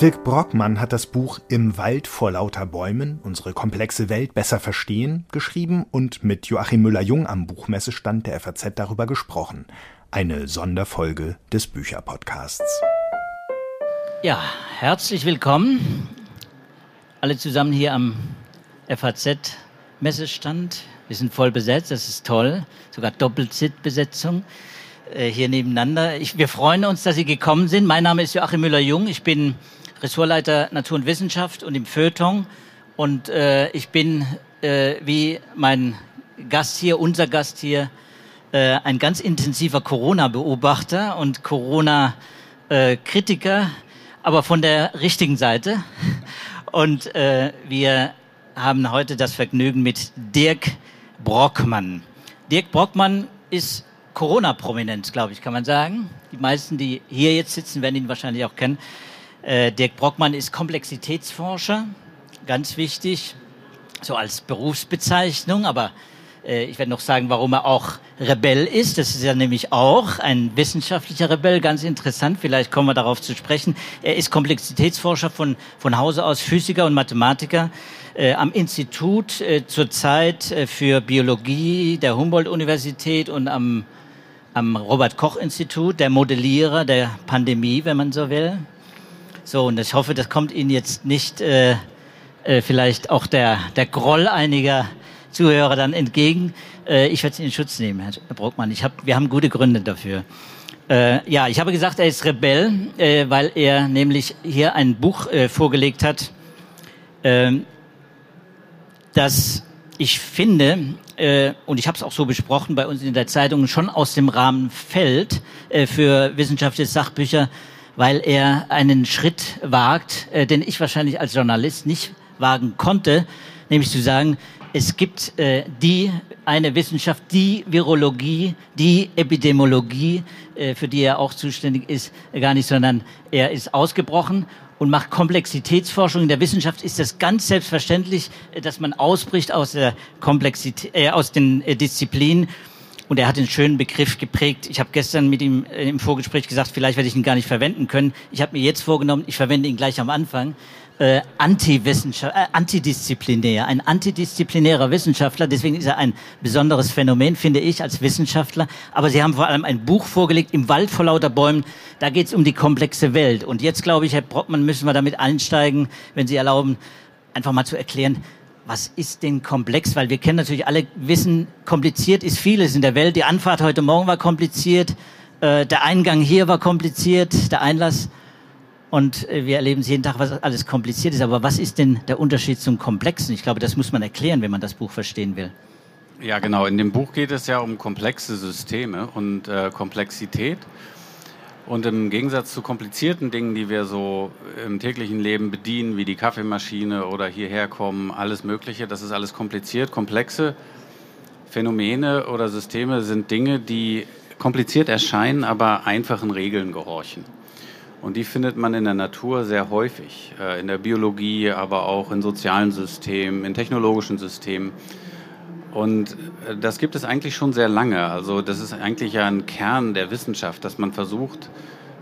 Dirk Brockmann hat das Buch Im Wald vor lauter Bäumen, unsere komplexe Welt besser verstehen, geschrieben und mit Joachim Müller-Jung am Buchmessestand der FAZ darüber gesprochen. Eine Sonderfolge des Bücherpodcasts. Ja, herzlich willkommen. Alle zusammen hier am FAZ-Messestand. Wir sind voll besetzt, das ist toll. Sogar Doppelsitzbesetzung äh, hier nebeneinander. Ich, wir freuen uns, dass Sie gekommen sind. Mein Name ist Joachim Müller-Jung. Ich bin Ressortleiter Natur und Wissenschaft und im Feuilleton. Und äh, ich bin, äh, wie mein Gast hier, unser Gast hier, äh, ein ganz intensiver Corona-Beobachter und Corona-Kritiker, aber von der richtigen Seite. Und äh, wir haben heute das Vergnügen mit Dirk Brockmann. Dirk Brockmann ist Corona-Prominenz, glaube ich, kann man sagen. Die meisten, die hier jetzt sitzen, werden ihn wahrscheinlich auch kennen. Äh, Dirk Brockmann ist Komplexitätsforscher, ganz wichtig, so als Berufsbezeichnung, aber äh, ich werde noch sagen, warum er auch Rebell ist. Das ist ja nämlich auch ein wissenschaftlicher Rebell, ganz interessant, vielleicht kommen wir darauf zu sprechen. Er ist Komplexitätsforscher von, von Hause aus, Physiker und Mathematiker äh, am Institut äh, zurzeit äh, für Biologie der Humboldt-Universität und am, am Robert-Koch-Institut, der Modellierer der Pandemie, wenn man so will. So, und ich hoffe, das kommt Ihnen jetzt nicht äh, äh, vielleicht auch der, der Groll einiger Zuhörer dann entgegen. Äh, ich werde es in Schutz nehmen, Herr Bruckmann. Ich hab, wir haben gute Gründe dafür. Äh, ja, ich habe gesagt, er ist Rebell, äh, weil er nämlich hier ein Buch äh, vorgelegt hat, äh, das ich finde, äh, und ich habe es auch so besprochen bei uns in der Zeitung, schon aus dem Rahmen fällt äh, für wissenschaftliche Sachbücher weil er einen Schritt wagt, äh, den ich wahrscheinlich als Journalist nicht wagen konnte, nämlich zu sagen, es gibt äh, die eine Wissenschaft, die Virologie, die Epidemiologie, äh, für die er auch zuständig ist, äh, gar nicht, sondern er ist ausgebrochen und macht Komplexitätsforschung. In der Wissenschaft ist das ganz selbstverständlich, äh, dass man ausbricht aus der Komplexität, äh, aus den äh, Disziplinen und er hat einen schönen Begriff geprägt. Ich habe gestern mit ihm äh, im Vorgespräch gesagt, vielleicht werde ich ihn gar nicht verwenden können. Ich habe mir jetzt vorgenommen, ich verwende ihn gleich am Anfang. Äh, Antiwissenschaft, äh, antidisziplinär, ein antidisziplinärer Wissenschaftler. Deswegen ist er ein besonderes Phänomen, finde ich, als Wissenschaftler. Aber Sie haben vor allem ein Buch vorgelegt, Im Wald vor lauter Bäumen. Da geht es um die komplexe Welt. Und jetzt, glaube ich, Herr Brockmann, müssen wir damit einsteigen, wenn Sie erlauben, einfach mal zu erklären, was ist denn komplex? Weil wir kennen natürlich alle, wissen, kompliziert ist vieles in der Welt. Die Anfahrt heute Morgen war kompliziert, äh, der Eingang hier war kompliziert, der Einlass. Und äh, wir erleben jeden Tag, was alles kompliziert ist. Aber was ist denn der Unterschied zum Komplexen? Ich glaube, das muss man erklären, wenn man das Buch verstehen will. Ja, genau. In dem Buch geht es ja um komplexe Systeme und äh, Komplexität. Und im Gegensatz zu komplizierten Dingen, die wir so im täglichen Leben bedienen, wie die Kaffeemaschine oder hierher kommen, alles Mögliche, das ist alles kompliziert. Komplexe Phänomene oder Systeme sind Dinge, die kompliziert erscheinen, aber einfachen Regeln gehorchen. Und die findet man in der Natur sehr häufig, äh, in der Biologie, aber auch in sozialen Systemen, in technologischen Systemen. Und äh, das gibt es eigentlich schon sehr lange. Also das ist eigentlich ja ein Kern der Wissenschaft, dass man versucht,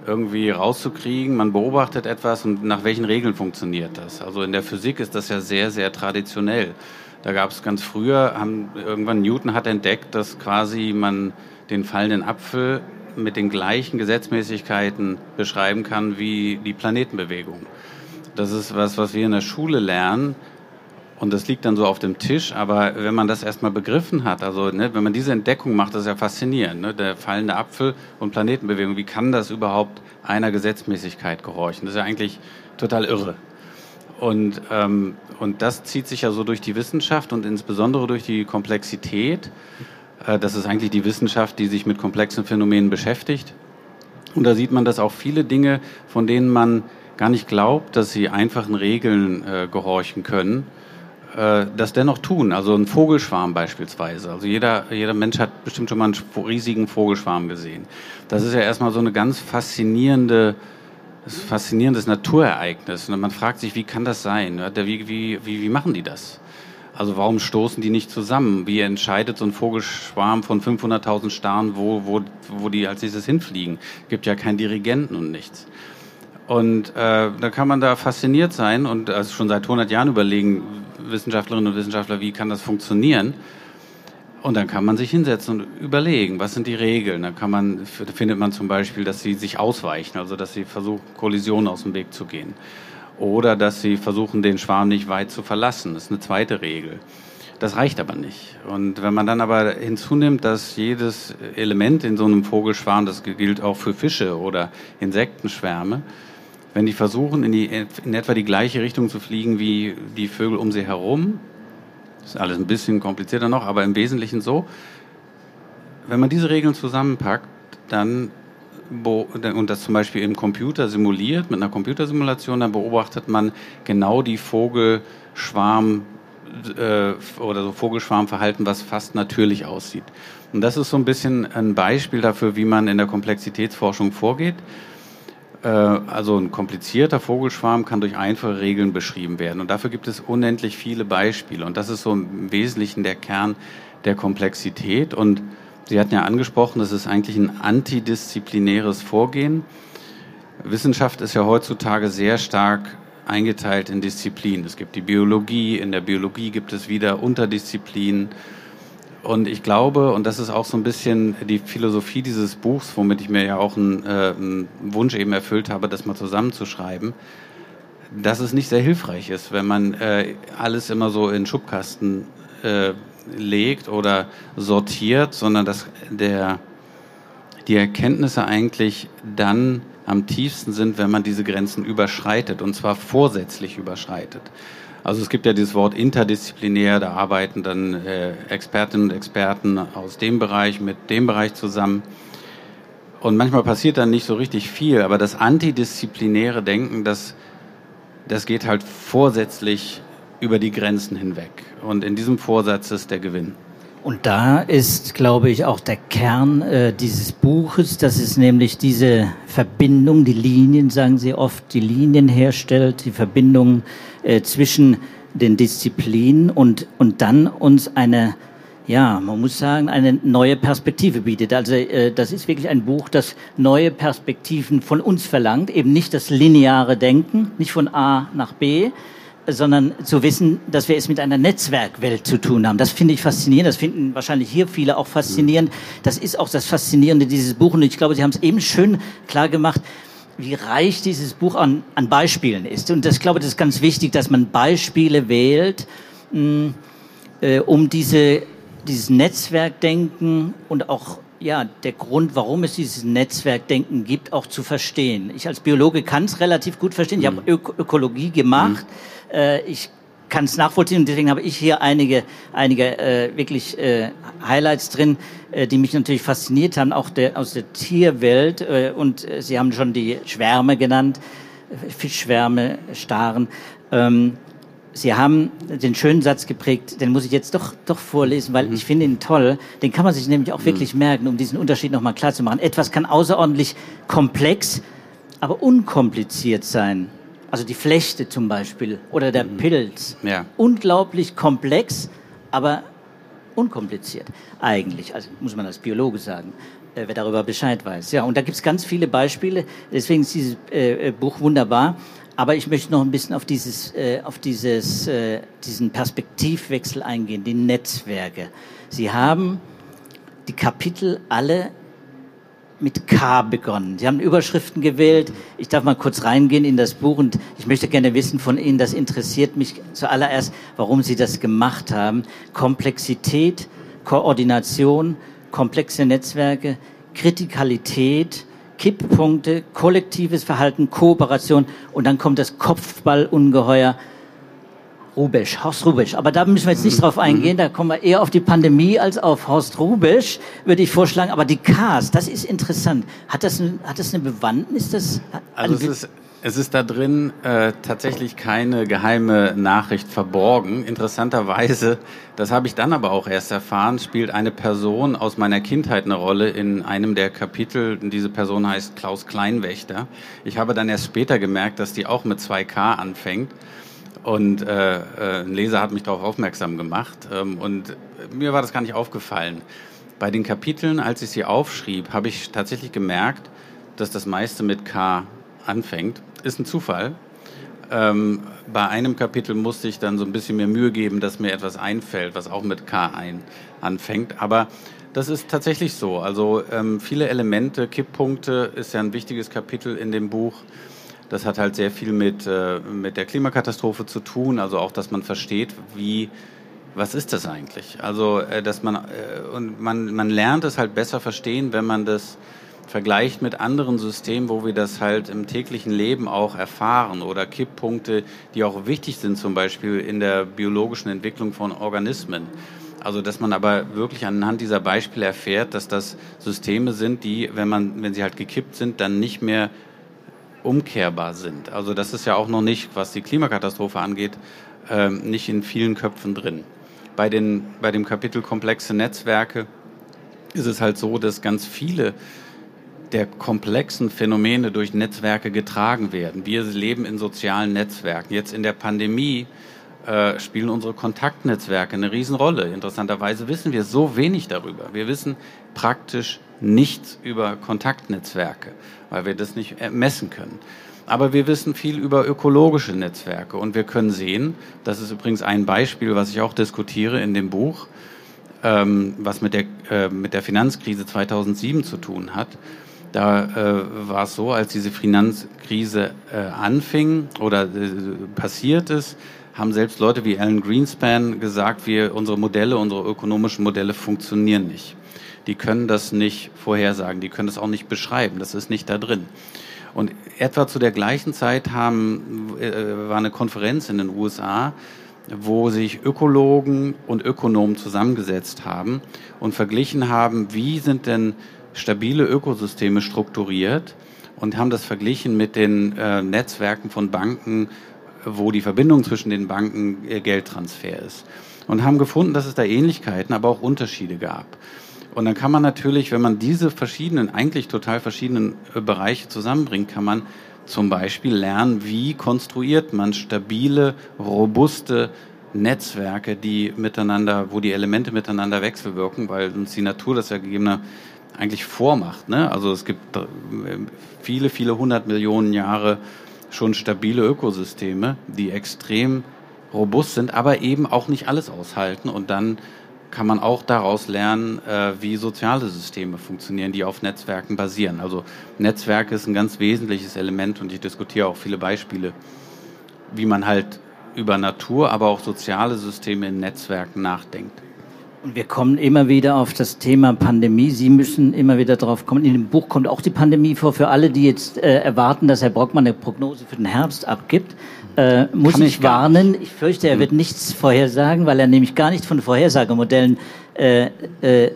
irgendwie rauszukriegen. Man beobachtet etwas und nach welchen Regeln funktioniert das. Also in der Physik ist das ja sehr, sehr traditionell. Da gab es ganz früher, haben, irgendwann Newton hat entdeckt, dass quasi man den fallenden Apfel mit den gleichen Gesetzmäßigkeiten beschreiben kann wie die Planetenbewegung. Das ist was, was wir in der Schule lernen und das liegt dann so auf dem Tisch, aber wenn man das erstmal begriffen hat, also ne, wenn man diese Entdeckung macht, das ist ja faszinierend, ne, der fallende Apfel und Planetenbewegung, wie kann das überhaupt einer Gesetzmäßigkeit gehorchen? Das ist ja eigentlich total irre. Und, ähm, und das zieht sich ja so durch die Wissenschaft und insbesondere durch die Komplexität. Äh, das ist eigentlich die Wissenschaft, die sich mit komplexen Phänomenen beschäftigt. Und da sieht man, dass auch viele Dinge, von denen man gar nicht glaubt, dass sie einfachen Regeln äh, gehorchen können, äh, das dennoch tun. Also ein Vogelschwarm beispielsweise. Also jeder, jeder Mensch hat bestimmt schon mal einen riesigen Vogelschwarm gesehen. Das ist ja erstmal so eine ganz faszinierende, faszinierendes Naturereignis. Und man fragt sich, wie kann das sein? Wie, wie, wie, wie machen die das? Also warum stoßen die nicht zusammen? Wie entscheidet so ein Vogelschwarm von 500.000 Starren, wo, wo, wo die als nächstes hinfliegen? Gibt ja keinen Dirigenten und nichts. Und äh, da kann man da fasziniert sein und also schon seit 100 Jahren überlegen, Wissenschaftlerinnen und Wissenschaftler, wie kann das funktionieren? Und dann kann man sich hinsetzen und überlegen, was sind die Regeln. Dann kann man, findet man zum Beispiel, dass sie sich ausweichen, also dass sie versuchen, Kollisionen aus dem Weg zu gehen. Oder dass sie versuchen, den Schwarm nicht weit zu verlassen. Das ist eine zweite Regel. Das reicht aber nicht. Und wenn man dann aber hinzunimmt, dass jedes Element in so einem Vogelschwarm, das gilt auch für Fische oder Insektenschwärme, wenn die versuchen, in, die, in etwa die gleiche Richtung zu fliegen wie die Vögel um sie herum, ist alles ein bisschen komplizierter noch, aber im Wesentlichen so. Wenn man diese Regeln zusammenpackt, dann und das zum Beispiel im Computer simuliert, mit einer Computersimulation, dann beobachtet man genau die Vogelschwarm äh, oder so Vogelschwarmverhalten, was fast natürlich aussieht. Und das ist so ein bisschen ein Beispiel dafür, wie man in der Komplexitätsforschung vorgeht. Äh, also ein komplizierter Vogelschwarm kann durch einfache Regeln beschrieben werden. Und dafür gibt es unendlich viele Beispiele. Und das ist so im Wesentlichen der Kern der Komplexität. Und Sie hatten ja angesprochen, das ist eigentlich ein antidisziplinäres Vorgehen. Wissenschaft ist ja heutzutage sehr stark eingeteilt in Disziplinen. Es gibt die Biologie, in der Biologie gibt es wieder Unterdisziplinen. Und ich glaube, und das ist auch so ein bisschen die Philosophie dieses Buchs, womit ich mir ja auch einen, äh, einen Wunsch eben erfüllt habe, das mal zusammenzuschreiben, dass es nicht sehr hilfreich ist, wenn man äh, alles immer so in Schubkasten äh, legt oder sortiert, sondern dass der, die Erkenntnisse eigentlich dann am tiefsten sind, wenn man diese Grenzen überschreitet und zwar vorsätzlich überschreitet. Also es gibt ja dieses Wort interdisziplinär, da arbeiten dann äh, Expertinnen und Experten aus dem Bereich mit dem Bereich zusammen. Und manchmal passiert dann nicht so richtig viel, aber das antidisziplinäre Denken, das, das geht halt vorsätzlich über die Grenzen hinweg. Und in diesem Vorsatz ist der Gewinn. Und da ist, glaube ich, auch der Kern äh, dieses Buches, dass es nämlich diese Verbindung, die Linien, sagen Sie oft, die Linien herstellt, die Verbindung äh, zwischen den Disziplinen und, und dann uns eine, ja, man muss sagen, eine neue Perspektive bietet. Also äh, das ist wirklich ein Buch, das neue Perspektiven von uns verlangt, eben nicht das lineare Denken, nicht von A nach B, sondern zu wissen, dass wir es mit einer Netzwerkwelt zu tun haben. Das finde ich faszinierend. Das finden wahrscheinlich hier viele auch faszinierend. Das ist auch das Faszinierende dieses Buches. Und ich glaube, Sie haben es eben schön klar gemacht wie reich dieses Buch an, an Beispielen ist. Und das, ich glaube, das ist ganz wichtig, dass man Beispiele wählt, mh, mm, äh, um diese, dieses Netzwerkdenken und auch ja, der Grund, warum es dieses Netzwerkdenken gibt, auch zu verstehen. Ich als Biologe kann es relativ gut verstehen. Ich habe mhm. Ök Ökologie gemacht. Mhm. Äh, ich kann es nachvollziehen und deswegen habe ich hier einige, einige äh, wirklich äh, Highlights drin, äh, die mich natürlich fasziniert haben, auch der, aus der Tierwelt. Äh, und äh, Sie haben schon die Schwärme genannt, Fischschwärme, Staren. Ähm, Sie haben den schönen Satz geprägt, den muss ich jetzt doch, doch vorlesen, weil mhm. ich finde ihn toll. Den kann man sich nämlich auch mhm. wirklich merken, um diesen Unterschied nochmal klar zu machen. Etwas kann außerordentlich komplex, aber unkompliziert sein. Also die Flechte zum Beispiel oder der mhm. Pilz. Ja. Unglaublich komplex, aber unkompliziert eigentlich. Also muss man als Biologe sagen, äh, wer darüber Bescheid weiß. Ja, und da gibt es ganz viele Beispiele. Deswegen ist dieses äh, äh, Buch wunderbar. Aber ich möchte noch ein bisschen auf dieses, äh, auf dieses, äh, diesen Perspektivwechsel eingehen, die Netzwerke. Sie haben die Kapitel alle mit K begonnen. Sie haben Überschriften gewählt. Ich darf mal kurz reingehen in das Buch und ich möchte gerne wissen von Ihnen, das interessiert mich zuallererst, warum Sie das gemacht haben. Komplexität, Koordination, komplexe Netzwerke, Kritikalität, Kipppunkte, kollektives Verhalten, Kooperation und dann kommt das Kopfballungeheuer Rubesch, Horst Rubesch. Aber da müssen wir jetzt nicht drauf eingehen, da kommen wir eher auf die Pandemie als auf Horst Rubesch, würde ich vorschlagen. Aber die Ks, das ist interessant. Hat das, ein, hat das eine Bewandtnis? Das, also es ist, es ist da drin äh, tatsächlich keine geheime Nachricht verborgen. Interessanterweise, das habe ich dann aber auch erst erfahren, spielt eine Person aus meiner Kindheit eine Rolle in einem der Kapitel. Diese Person heißt Klaus Kleinwächter. Ich habe dann erst später gemerkt, dass die auch mit 2K anfängt. Und äh, äh, ein Leser hat mich darauf aufmerksam gemacht. Ähm, und mir war das gar nicht aufgefallen. Bei den Kapiteln, als ich sie aufschrieb, habe ich tatsächlich gemerkt, dass das meiste mit K anfängt. ist ein Zufall. Ähm, bei einem Kapitel musste ich dann so ein bisschen mehr Mühe geben, dass mir etwas einfällt, was auch mit K ein, anfängt. Aber das ist tatsächlich so. Also ähm, viele Elemente, Kipppunkte ist ja ein wichtiges Kapitel in dem Buch. Das hat halt sehr viel mit, äh, mit der Klimakatastrophe zu tun. Also auch, dass man versteht, wie, was ist das eigentlich? Also, äh, dass man, äh, und man, man lernt es halt besser verstehen, wenn man das vergleicht mit anderen Systemen, wo wir das halt im täglichen Leben auch erfahren oder Kipppunkte, die auch wichtig sind, zum Beispiel in der biologischen Entwicklung von Organismen. Also dass man aber wirklich anhand dieser Beispiele erfährt, dass das Systeme sind, die, wenn man, wenn sie halt gekippt sind, dann nicht mehr umkehrbar sind. Also das ist ja auch noch nicht, was die Klimakatastrophe angeht, äh, nicht in vielen Köpfen drin. Bei, den, bei dem Kapitel komplexe Netzwerke ist es halt so, dass ganz viele der komplexen Phänomene durch Netzwerke getragen werden. Wir leben in sozialen Netzwerken. Jetzt in der Pandemie äh, spielen unsere Kontaktnetzwerke eine Riesenrolle. Interessanterweise wissen wir so wenig darüber. Wir wissen praktisch nichts über Kontaktnetzwerke, weil wir das nicht messen können. Aber wir wissen viel über ökologische Netzwerke und wir können sehen, das ist übrigens ein Beispiel, was ich auch diskutiere in dem Buch, ähm, was mit der, äh, mit der Finanzkrise 2007 zu tun hat. Da äh, war es so, als diese Finanzkrise äh, anfing oder äh, passiert ist, haben selbst Leute wie Alan Greenspan gesagt, wir, unsere Modelle, unsere ökonomischen Modelle funktionieren nicht. Die können das nicht vorhersagen, die können das auch nicht beschreiben, das ist nicht da drin. Und etwa zu der gleichen Zeit haben, äh, war eine Konferenz in den USA, wo sich Ökologen und Ökonomen zusammengesetzt haben und verglichen haben, wie sind denn stabile Ökosysteme strukturiert und haben das verglichen mit den äh, Netzwerken von Banken, wo die Verbindung zwischen den Banken äh, Geldtransfer ist. Und haben gefunden, dass es da Ähnlichkeiten, aber auch Unterschiede gab. Und dann kann man natürlich, wenn man diese verschiedenen, eigentlich total verschiedenen äh, Bereiche zusammenbringt, kann man zum Beispiel lernen, wie konstruiert man stabile, robuste Netzwerke, die miteinander, wo die Elemente miteinander wechselwirken, weil uns die Natur das ja gegebener eigentlich vormacht. Ne? Also es gibt viele, viele hundert Millionen Jahre schon stabile Ökosysteme, die extrem robust sind, aber eben auch nicht alles aushalten. Und dann kann man auch daraus lernen, äh, wie soziale Systeme funktionieren, die auf Netzwerken basieren. Also Netzwerke ist ein ganz wesentliches Element und ich diskutiere auch viele Beispiele, wie man halt über Natur, aber auch soziale Systeme in Netzwerken nachdenkt. Und wir kommen immer wieder auf das Thema Pandemie. Sie müssen immer wieder drauf kommen. In dem Buch kommt auch die Pandemie vor. Für alle, die jetzt äh, erwarten, dass Herr Brockmann eine Prognose für den Herbst abgibt, äh, muss Kann ich warnen. Ich fürchte, er hm. wird nichts vorhersagen, weil er nämlich gar nicht von Vorhersagemodellen äh, äh,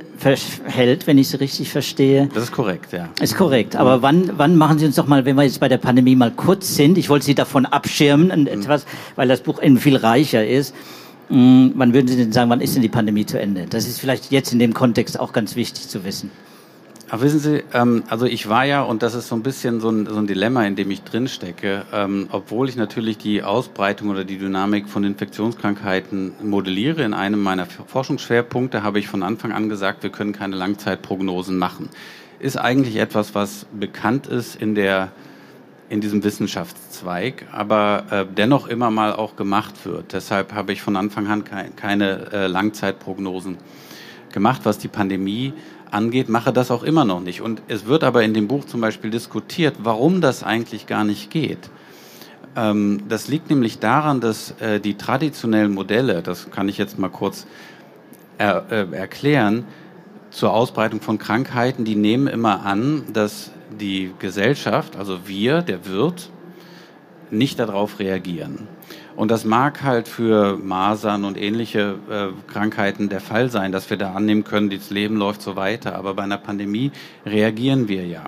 hält, wenn ich es richtig verstehe. Das ist korrekt, ja. Ist korrekt. Aber mhm. wann, wann machen Sie uns doch mal, wenn wir jetzt bei der Pandemie mal kurz sind, ich wollte Sie davon abschirmen, mhm. etwas, weil das Buch eben viel reicher ist. Mm, wann würden Sie denn sagen, wann ist denn die Pandemie zu Ende? Das ist vielleicht jetzt in dem Kontext auch ganz wichtig zu wissen. Aber wissen Sie, ähm, also ich war ja, und das ist so ein bisschen so ein, so ein Dilemma, in dem ich drinstecke, ähm, obwohl ich natürlich die Ausbreitung oder die Dynamik von Infektionskrankheiten modelliere, in einem meiner Forschungsschwerpunkte habe ich von Anfang an gesagt, wir können keine Langzeitprognosen machen. Ist eigentlich etwas, was bekannt ist in der in diesem Wissenschaftszweig, aber äh, dennoch immer mal auch gemacht wird. Deshalb habe ich von Anfang an ke keine äh, Langzeitprognosen gemacht, was die Pandemie angeht, mache das auch immer noch nicht. Und es wird aber in dem Buch zum Beispiel diskutiert, warum das eigentlich gar nicht geht. Ähm, das liegt nämlich daran, dass äh, die traditionellen Modelle, das kann ich jetzt mal kurz er, äh, erklären, zur Ausbreitung von Krankheiten, die nehmen immer an, dass die Gesellschaft, also wir, der Wirt, nicht darauf reagieren. Und das mag halt für Masern und ähnliche äh, Krankheiten der Fall sein, dass wir da annehmen können, das Leben läuft so weiter. Aber bei einer Pandemie reagieren wir ja.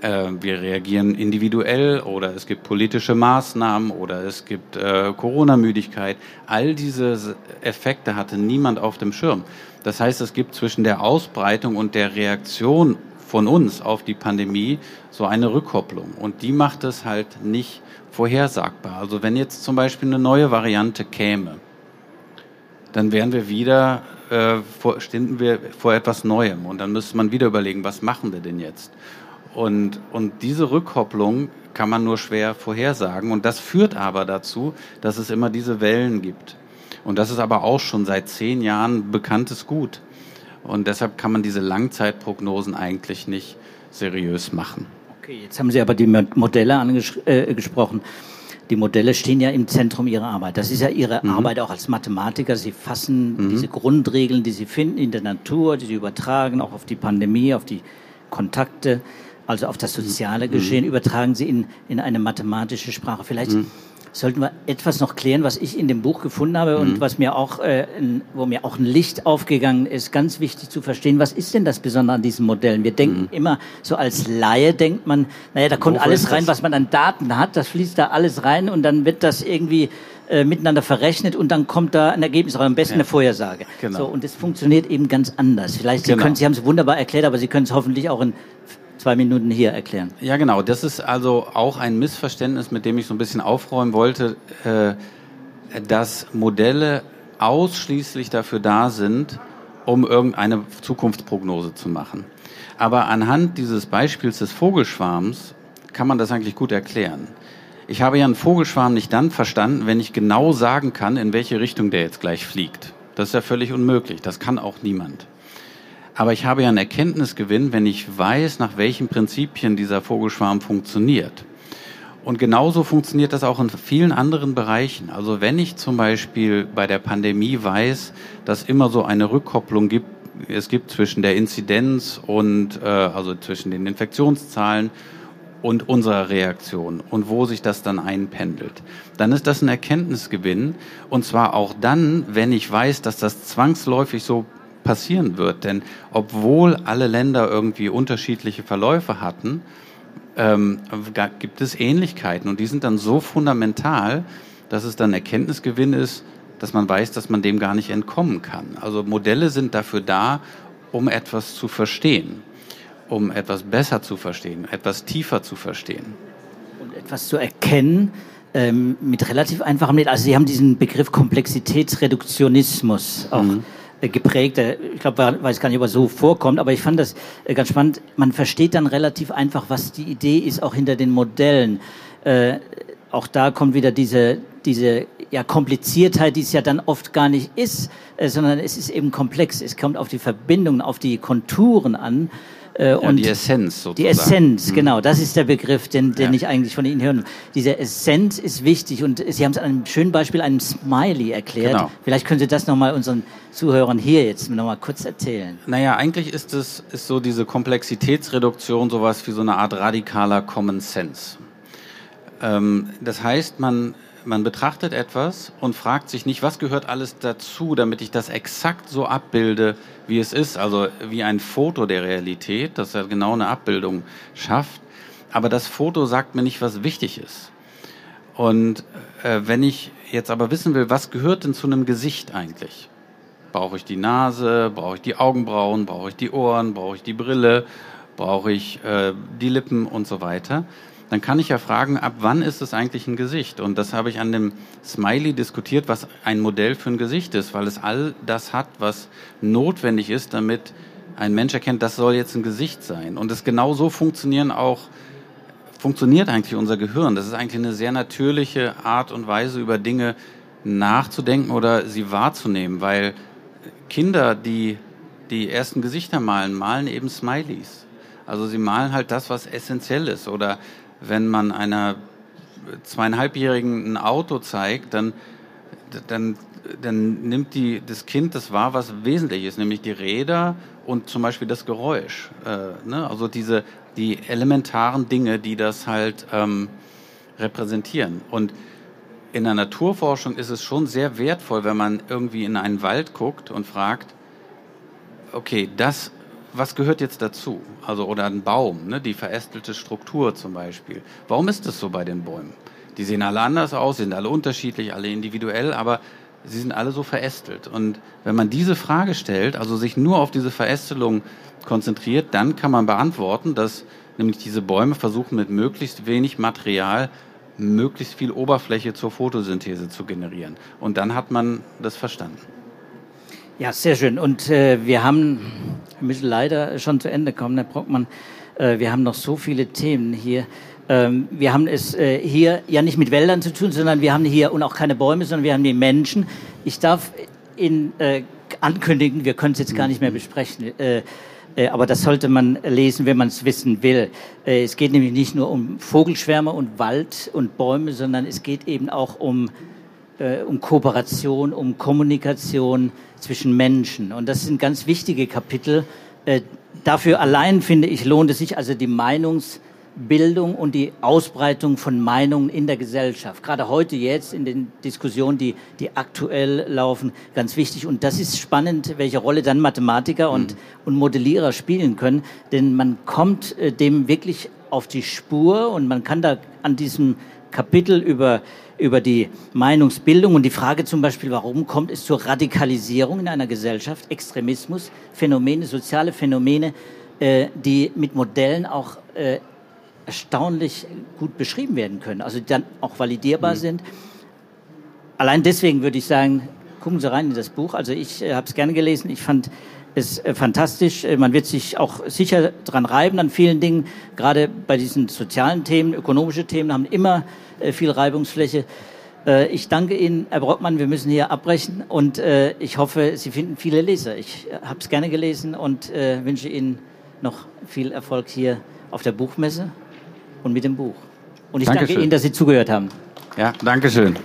Äh, wir reagieren individuell oder es gibt politische Maßnahmen oder es gibt äh, Corona-Müdigkeit. All diese Effekte hatte niemand auf dem Schirm. Das heißt, es gibt zwischen der Ausbreitung und der Reaktion von uns auf die Pandemie so eine Rückkopplung. Und die macht es halt nicht vorhersagbar. Also wenn jetzt zum Beispiel eine neue Variante käme, dann wären wir wieder, äh, vor, stünden wir vor etwas Neuem. Und dann müsste man wieder überlegen, was machen wir denn jetzt? Und, und diese Rückkopplung kann man nur schwer vorhersagen. Und das führt aber dazu, dass es immer diese Wellen gibt. Und das ist aber auch schon seit zehn Jahren bekanntes Gut. Und deshalb kann man diese Langzeitprognosen eigentlich nicht seriös machen. Okay, jetzt haben Sie aber die Modelle angesprochen. Äh, die Modelle stehen ja im Zentrum Ihrer Arbeit. Das ist ja Ihre mhm. Arbeit auch als Mathematiker. Sie fassen mhm. diese Grundregeln, die Sie finden in der Natur, die Sie übertragen, auch auf die Pandemie, auf die Kontakte, also auf das soziale mhm. Geschehen, übertragen Sie in, in eine mathematische Sprache. Vielleicht mhm sollten wir etwas noch klären, was ich in dem Buch gefunden habe mhm. und was mir auch, äh, wo mir auch ein Licht aufgegangen ist. Ganz wichtig zu verstehen, was ist denn das Besondere an diesen Modellen? Wir denken mhm. immer, so als Laie denkt man, naja, da kommt Wofür alles rein, was man an Daten hat, das fließt da alles rein und dann wird das irgendwie äh, miteinander verrechnet und dann kommt da ein Ergebnis, oder am besten ja. eine Vorhersage. Genau. So, und es funktioniert eben ganz anders. Vielleicht, Sie, genau. können, Sie haben es wunderbar erklärt, aber Sie können es hoffentlich auch in zwei Minuten hier erklären. Ja, genau. Das ist also auch ein Missverständnis, mit dem ich so ein bisschen aufräumen wollte, äh, dass Modelle ausschließlich dafür da sind, um irgendeine Zukunftsprognose zu machen. Aber anhand dieses Beispiels des Vogelschwarms kann man das eigentlich gut erklären. Ich habe ja einen Vogelschwarm nicht dann verstanden, wenn ich genau sagen kann, in welche Richtung der jetzt gleich fliegt. Das ist ja völlig unmöglich. Das kann auch niemand. Aber ich habe ja einen Erkenntnisgewinn, wenn ich weiß, nach welchen Prinzipien dieser Vogelschwarm funktioniert. Und genauso funktioniert das auch in vielen anderen Bereichen. Also wenn ich zum Beispiel bei der Pandemie weiß, dass immer so eine Rückkopplung gibt, es gibt zwischen der Inzidenz und äh, also zwischen den Infektionszahlen und unserer Reaktion und wo sich das dann einpendelt, dann ist das ein Erkenntnisgewinn und zwar auch dann, wenn ich weiß, dass das zwangsläufig so passieren wird. Denn obwohl alle Länder irgendwie unterschiedliche Verläufe hatten, ähm, gibt es Ähnlichkeiten und die sind dann so fundamental, dass es dann Erkenntnisgewinn ist, dass man weiß, dass man dem gar nicht entkommen kann. Also Modelle sind dafür da, um etwas zu verstehen, um etwas besser zu verstehen, etwas tiefer zu verstehen. Und etwas zu erkennen, ähm, mit relativ einfachem Mittel. Also Sie haben diesen Begriff Komplexitätsreduktionismus auch mhm. Äh, geprägt. Ich glaube, weiß gar nicht, ob er so vorkommt, aber ich fand das äh, ganz spannend. Man versteht dann relativ einfach, was die Idee ist, auch hinter den Modellen. Äh, auch da kommt wieder diese, diese ja, Kompliziertheit, die es ja dann oft gar nicht ist, äh, sondern es ist eben komplex. Es kommt auf die Verbindungen, auf die Konturen an. Äh, ja, und die Essenz sozusagen. Die Essenz, mhm. genau, das ist der Begriff, den, den ja. ich eigentlich von Ihnen hören. Diese Essenz ist wichtig und Sie haben es an einem schönen Beispiel, einem Smiley erklärt. Genau. Vielleicht können Sie das nochmal unseren Zuhörern hier jetzt nochmal kurz erzählen. Naja, eigentlich ist es ist so diese Komplexitätsreduktion sowas wie so eine Art radikaler Common Sense. Ähm, das heißt, man man betrachtet etwas und fragt sich nicht, was gehört alles dazu, damit ich das exakt so abbilde, wie es ist. Also wie ein Foto der Realität, das ja genau eine Abbildung schafft. Aber das Foto sagt mir nicht, was wichtig ist. Und äh, wenn ich jetzt aber wissen will, was gehört denn zu einem Gesicht eigentlich? Brauche ich die Nase? Brauche ich die Augenbrauen? Brauche ich die Ohren? Brauche ich die Brille? Brauche ich äh, die Lippen und so weiter? dann kann ich ja fragen, ab wann ist es eigentlich ein Gesicht? Und das habe ich an dem Smiley diskutiert, was ein Modell für ein Gesicht ist, weil es all das hat, was notwendig ist, damit ein Mensch erkennt, das soll jetzt ein Gesicht sein. Und es genau so funktionieren auch, funktioniert eigentlich unser Gehirn. Das ist eigentlich eine sehr natürliche Art und Weise, über Dinge nachzudenken oder sie wahrzunehmen, weil Kinder, die die ersten Gesichter malen, malen eben Smileys. Also sie malen halt das, was essentiell ist. Oder wenn man einer zweieinhalbjährigen ein Auto zeigt, dann, dann, dann nimmt die, das Kind das wahr, was wesentlich ist, nämlich die Räder und zum Beispiel das Geräusch. Äh, ne? Also diese, die elementaren Dinge, die das halt ähm, repräsentieren. Und in der Naturforschung ist es schon sehr wertvoll, wenn man irgendwie in einen Wald guckt und fragt, okay, das was gehört jetzt dazu? Also, oder ein Baum, ne? die verästelte Struktur zum Beispiel. Warum ist das so bei den Bäumen? Die sehen alle anders aus, sind alle unterschiedlich, alle individuell, aber sie sind alle so verästelt. Und wenn man diese Frage stellt, also sich nur auf diese Verästelung konzentriert, dann kann man beantworten, dass nämlich diese Bäume versuchen mit möglichst wenig Material möglichst viel Oberfläche zur Photosynthese zu generieren. Und dann hat man das verstanden. Ja, sehr schön. Und äh, wir haben, müssen leider schon zu Ende kommen, Herr Brockmann. Äh, wir haben noch so viele Themen hier. Ähm, wir haben es äh, hier ja nicht mit Wäldern zu tun, sondern wir haben hier und auch keine Bäume, sondern wir haben die Menschen. Ich darf in äh, ankündigen, wir können es jetzt gar nicht mehr besprechen. Äh, äh, aber das sollte man lesen, wenn man es wissen will. Äh, es geht nämlich nicht nur um Vogelschwärme und Wald und Bäume, sondern es geht eben auch um, äh, um Kooperation, um Kommunikation zwischen Menschen. Und das sind ganz wichtige Kapitel. Dafür allein, finde ich, lohnt es sich also die Meinungs- Bildung und die Ausbreitung von Meinungen in der Gesellschaft. Gerade heute jetzt in den Diskussionen, die, die aktuell laufen, ganz wichtig. Und das ist spannend, welche Rolle dann Mathematiker und, mhm. und Modellierer spielen können. Denn man kommt äh, dem wirklich auf die Spur und man kann da an diesem Kapitel über, über die Meinungsbildung und die Frage zum Beispiel, warum kommt es zur Radikalisierung in einer Gesellschaft, Extremismus, Phänomene, soziale Phänomene, äh, die mit Modellen auch äh, erstaunlich gut beschrieben werden können, also die dann auch validierbar mhm. sind. Allein deswegen würde ich sagen, gucken Sie rein in das Buch. Also ich äh, habe es gerne gelesen. Ich fand es äh, fantastisch. Äh, man wird sich auch sicher dran reiben an vielen Dingen. Gerade bei diesen sozialen Themen, ökonomische Themen haben immer äh, viel Reibungsfläche. Ich danke Ihnen, Herr Brockmann. Wir müssen hier abbrechen und ich hoffe, Sie finden viele Leser. Ich habe es gerne gelesen und wünsche Ihnen noch viel Erfolg hier auf der Buchmesse und mit dem Buch. Und ich Dankeschön. danke Ihnen, dass Sie zugehört haben. Ja, Dankeschön.